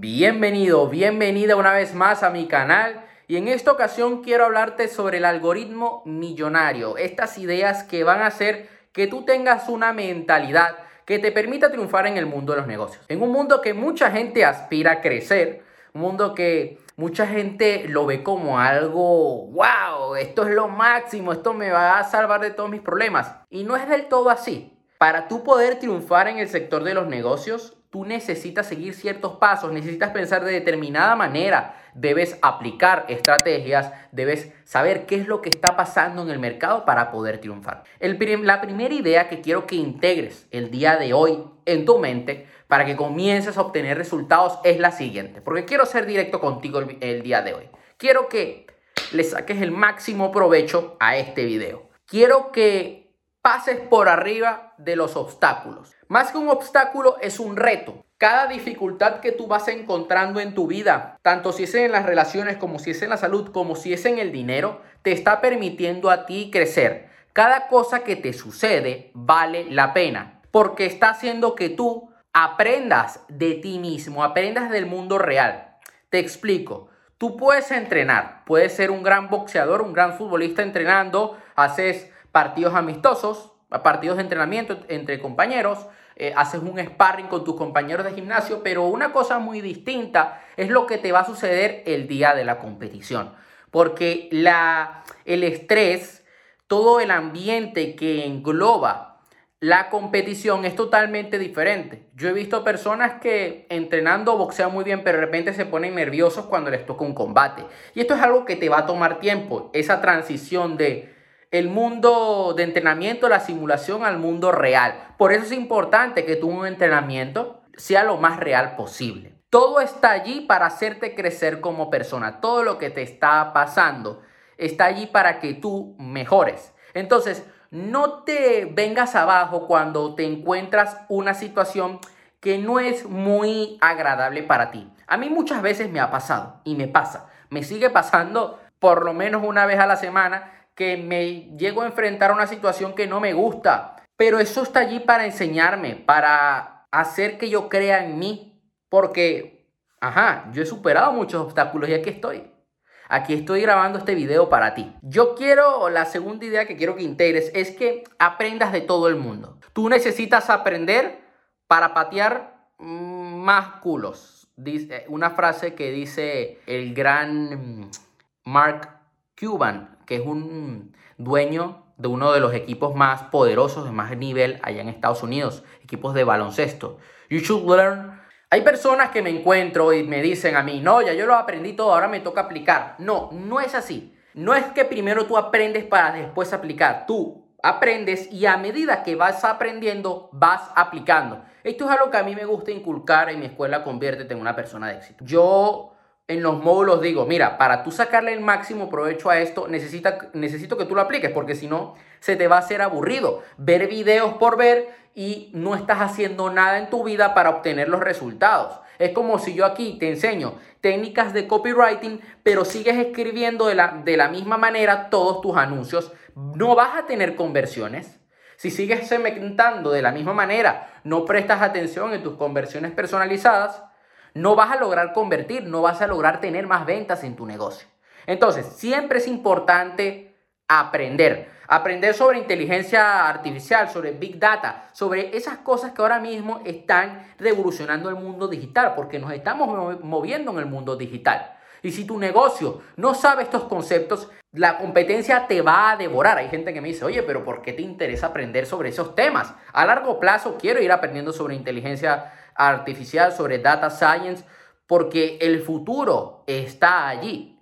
Bienvenido, bienvenida una vez más a mi canal y en esta ocasión quiero hablarte sobre el algoritmo millonario, estas ideas que van a hacer que tú tengas una mentalidad que te permita triunfar en el mundo de los negocios. En un mundo que mucha gente aspira a crecer, un mundo que mucha gente lo ve como algo, wow, esto es lo máximo, esto me va a salvar de todos mis problemas. Y no es del todo así. Para tú poder triunfar en el sector de los negocios, tú necesitas seguir ciertos pasos, necesitas pensar de determinada manera, debes aplicar estrategias, debes saber qué es lo que está pasando en el mercado para poder triunfar. la primera idea que quiero que integres el día de hoy en tu mente para que comiences a obtener resultados es la siguiente, porque quiero ser directo contigo el, día de hoy. Quiero que le saques el máximo provecho a este video. Quiero que pases por arriba de los obstáculos. Más que un obstáculo es un reto. Cada dificultad que tú vas encontrando en tu vida, tanto si es en las relaciones como si es en la salud, como si es en el dinero, te está permitiendo a ti crecer. Cada cosa que te sucede vale la pena, porque está haciendo que tú aprendas de ti mismo, aprendas del mundo real. Te explico. Tú puedes entrenar, puedes ser un gran boxeador, un gran futbolista entrenando, haces partidos amistosos, partidos de entrenamiento entre compañeros, eh, haces un sparring con tus compañeros de gimnasio, pero una cosa muy distinta es lo que te va a suceder el día de la competición, porque la, el estrés, todo el ambiente que engloba la competición es totalmente diferente. Yo he visto personas que entrenando boxean muy bien, pero de repente se ponen nerviosos cuando les toca un combate. Y esto es algo que te va a tomar tiempo, esa transición de el mundo de entrenamiento, la simulación al mundo real. Por eso es importante que tu entrenamiento sea lo más real posible. Todo está allí para hacerte crecer como persona. Todo lo que te está pasando está allí para que tú mejores. Entonces, no te vengas abajo cuando te encuentras una situación que no es muy agradable para ti. A mí muchas veces me ha pasado y me pasa. Me sigue pasando por lo menos una vez a la semana que me llego a enfrentar a una situación que no me gusta. Pero eso está allí para enseñarme, para hacer que yo crea en mí. Porque, ajá, yo he superado muchos obstáculos y aquí estoy. Aquí estoy grabando este video para ti. Yo quiero, la segunda idea que quiero que integres es que aprendas de todo el mundo. Tú necesitas aprender para patear más culos. Una frase que dice el gran Mark Cuban, que es un dueño de uno de los equipos más poderosos de más nivel allá en Estados Unidos, equipos de baloncesto. You should learn. Hay personas que me encuentro y me dicen a mí, no, ya yo lo aprendí todo, ahora me toca aplicar. No, no es así. No es que primero tú aprendes para después aplicar. Tú aprendes y a medida que vas aprendiendo, vas aplicando. Esto es algo que a mí me gusta inculcar en mi escuela Conviértete en una persona de éxito. Yo en los módulos digo, mira, para tú sacarle el máximo provecho a esto, necesita, necesito que tú lo apliques, porque si no, se te va a hacer aburrido. Ver videos por ver y no estás haciendo nada en tu vida para obtener los resultados. Es como si yo aquí te enseño técnicas de copywriting, pero sigues escribiendo de la, de la misma manera todos tus anuncios. No vas a tener conversiones. Si sigues segmentando de la misma manera, no prestas atención en tus conversiones personalizadas, no vas a lograr convertir, no vas a lograr tener más ventas en tu negocio. Entonces, siempre es importante aprender. Aprender sobre inteligencia artificial, sobre big data, sobre esas cosas que ahora mismo están revolucionando el mundo digital, porque nos estamos moviendo en el mundo digital. Y si tu negocio no sabe estos conceptos, la competencia te va a devorar. Hay gente que me dice, oye, pero ¿por qué te interesa aprender sobre esos temas? A largo plazo quiero ir aprendiendo sobre inteligencia artificial, sobre data science, porque el futuro está allí.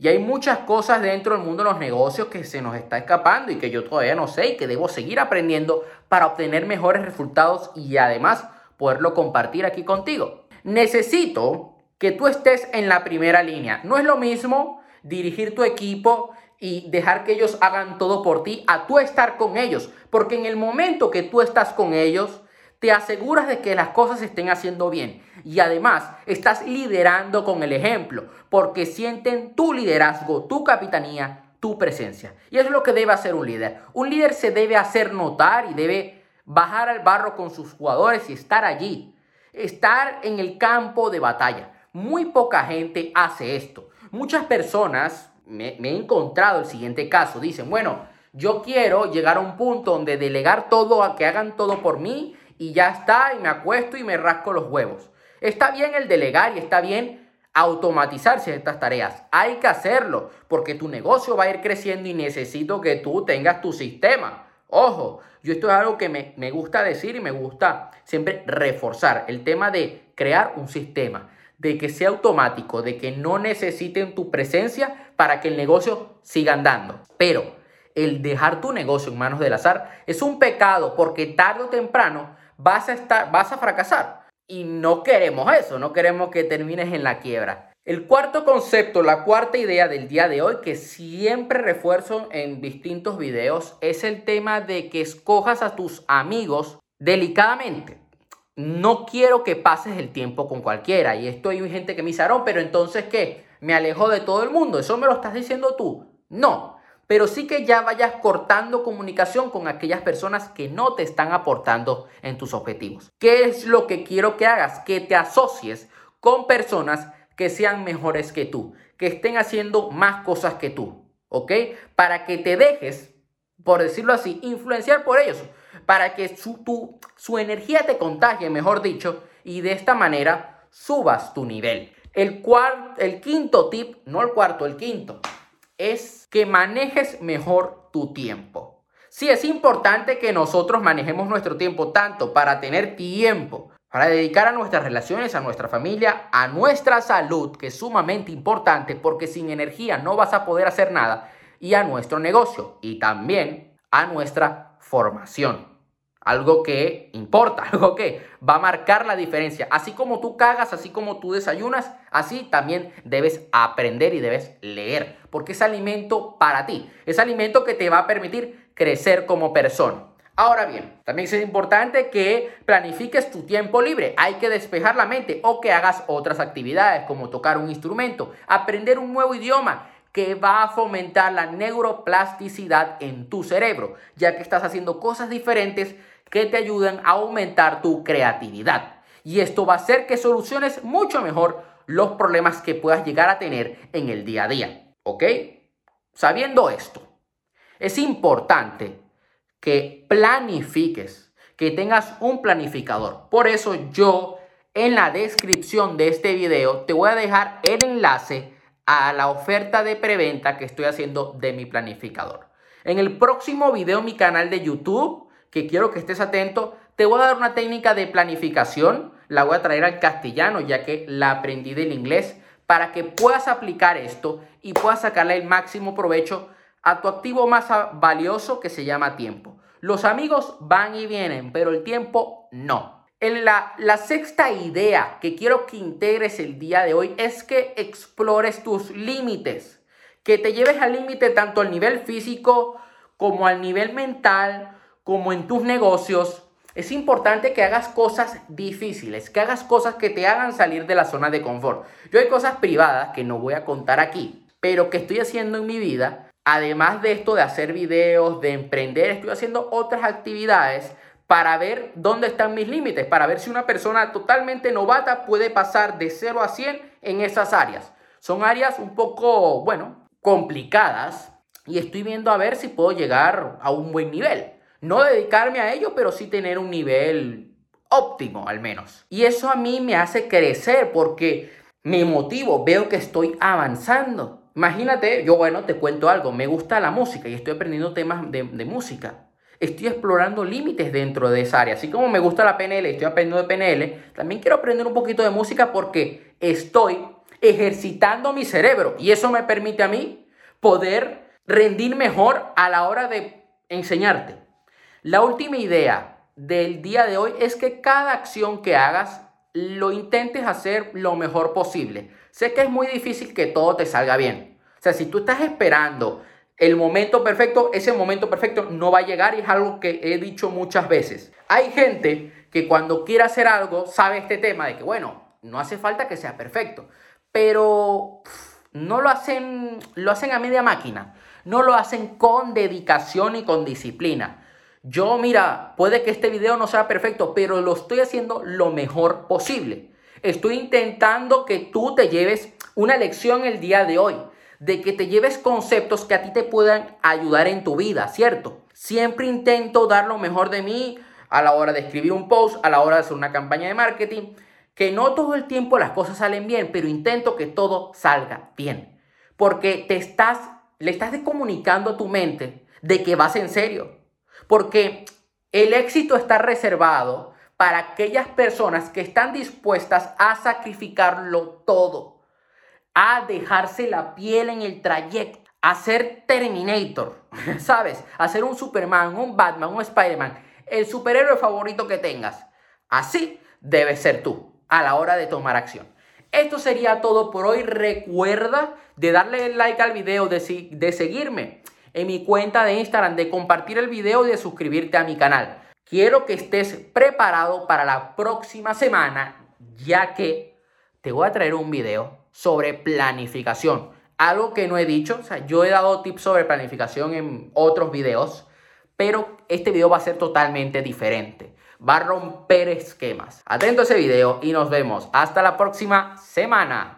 Y hay muchas cosas dentro del mundo de los negocios que se nos está escapando y que yo todavía no sé y que debo seguir aprendiendo para obtener mejores resultados y además poderlo compartir aquí contigo. Necesito que tú estés en la primera línea. No es lo mismo dirigir tu equipo y dejar que ellos hagan todo por ti a tú estar con ellos. Porque en el momento que tú estás con ellos, te aseguras de que las cosas se estén haciendo bien y además estás liderando con el ejemplo porque sienten tu liderazgo, tu capitanía, tu presencia. Y eso es lo que debe hacer un líder. Un líder se debe hacer notar y debe bajar al barro con sus jugadores y estar allí, estar en el campo de batalla. muy poca gente hace esto. Muchas personas, me, me he encontrado el siguiente caso, dicen, bueno, yo quiero llegar a un punto donde delegar todo, a que hagan todo por mí y ya está, y me acuesto y me rasco los huevos. Está bien el delegar y está bien automatizarse estas tareas. Hay que hacerlo porque tu negocio va a ir creciendo y necesito que tú tengas tu sistema. Ojo, yo esto es algo que me, me gusta decir y me gusta siempre reforzar. El tema de crear un sistema, de que sea automático, de que no necesiten tu presencia para que el negocio siga andando. Pero el dejar tu negocio en manos del azar es un pecado porque tarde o temprano vas a estar, vas a fracasar. Y no queremos eso, no queremos que termines en la quiebra. El cuarto concepto, la cuarta idea del día de hoy que siempre refuerzo en distintos videos es el tema de que escojas a tus amigos delicadamente. No quiero que pases el tiempo con cualquiera. Y esto hay gente que me dice, pero entonces ¿qué? ¿Me alejo de todo el mundo? ¿Eso me lo estás diciendo tú? No pero sí que ya vayas cortando comunicación con aquellas personas que no te están aportando en tus objetivos. ¿Qué es lo que quiero que hagas? Que te asocies con personas que sean mejores que tú, que estén haciendo más cosas que tú, ¿ok? Para que te dejes, por decirlo así, influenciar por ellos, para que su, su energía te contagie, mejor dicho, y de esta manera subas tu nivel. El, el quinto tip, no el cuarto, el quinto es que manejes mejor tu tiempo. Sí, es importante que nosotros manejemos nuestro tiempo tanto para tener tiempo, para dedicar a nuestras relaciones, a nuestra familia, a nuestra salud, que es sumamente importante porque sin energía no vas a poder hacer nada, y a nuestro negocio y también a nuestra formación algo que importa, algo que va a marcar la diferencia. Así como tú cagas, así como tú desayunas, así también debes aprender y debes leer, porque es alimento para ti, es alimento que te va a permitir crecer como persona. Ahora bien, también es importante que planifiques tu tiempo libre. Hay que despejar la mente o que hagas otras actividades como tocar un instrumento, aprender un nuevo idioma, que va a fomentar la neuroplasticidad en tu cerebro, ya que estás haciendo cosas diferentes que te ayudan a aumentar tu creatividad. Y esto va a hacer que soluciones mucho mejor los problemas que puedas llegar a tener en el día a día. ¿Ok? Sabiendo esto, es importante que planifiques, que tengas un planificador. Por eso yo en la descripción de este video te voy a dejar el enlace a la oferta de preventa que estoy haciendo de mi planificador. En el próximo video mi canal de YouTube que quiero que estés atento. Te voy a dar una técnica de planificación, la voy a traer al castellano ya que la aprendí del inglés, para que puedas aplicar esto y puedas sacarle el máximo provecho a tu activo más valioso que se llama tiempo. Los amigos van y vienen, pero el tiempo no. En la, la sexta idea que quiero que integres el día de hoy es que explores tus límites, que te lleves al límite tanto al nivel físico como al nivel mental, como en tus negocios, es importante que hagas cosas difíciles, que hagas cosas que te hagan salir de la zona de confort. Yo hay cosas privadas que no voy a contar aquí, pero que estoy haciendo en mi vida. Además de esto de hacer videos, de emprender, estoy haciendo otras actividades para ver dónde están mis límites, para ver si una persona totalmente novata puede pasar de 0 a 100 en esas áreas. Son áreas un poco, bueno, complicadas y estoy viendo a ver si puedo llegar a un buen nivel. No dedicarme a ello, pero sí tener un nivel óptimo al menos. Y eso a mí me hace crecer porque me motivo, veo que estoy avanzando. Imagínate, yo bueno, te cuento algo, me gusta la música y estoy aprendiendo temas de, música. Estoy explorando límites dentro de esa área. Así como me gusta la PNL, estoy aprendiendo de PNL, también quiero aprender un poquito de música porque estoy ejercitando mi cerebro y eso me permite a mí poder rendir mejor a la hora de enseñarte. La última idea del día de hoy es que cada acción que hagas lo intentes hacer lo mejor posible. Sé que es muy difícil que todo te salga bien. O sea, si tú estás esperando el momento perfecto, ese momento perfecto no va a llegar y es algo que he dicho muchas veces. Hay gente que cuando quiere hacer algo sabe este tema de que, bueno, no hace falta que sea perfecto, pero no lo hacen, lo hacen a media máquina, no lo hacen con dedicación y con disciplina. Yo, mira, puede que este video no sea perfecto, pero lo estoy haciendo lo mejor posible. Estoy intentando que tú te lleves una lección el día de hoy, de que te lleves conceptos que a ti te puedan ayudar en tu vida, ¿cierto? Siempre intento dar lo mejor de mí a la hora de escribir un post, a la hora de hacer una campaña de marketing, que no todo el tiempo las cosas salen bien, pero intento que todo salga bien. Porque te estás, le estás comunicando a tu mente de que vas en serio. Porque el éxito está reservado para aquellas personas que están dispuestas a sacrificarlo todo, a dejarse la piel en el trayecto, a ser Terminator, ¿sabes? A ser un Superman, un Batman, un Spider-Man, el superhéroe favorito que tengas. Así debes ser tú a la hora de tomar acción. Esto sería todo por hoy. Recuerda de darle like al video, de, de seguirme en mi cuenta de Instagram, de compartir el video y de suscribirte a mi canal. Quiero que estés preparado para la próxima semana, ya que te voy a traer un video sobre planificación. Algo que no he dicho, o sea, yo he dado tips sobre planificación en otros videos, pero este video va a ser totalmente diferente. Va a romper esquemas. Atento a ese video y nos vemos hasta la próxima semana.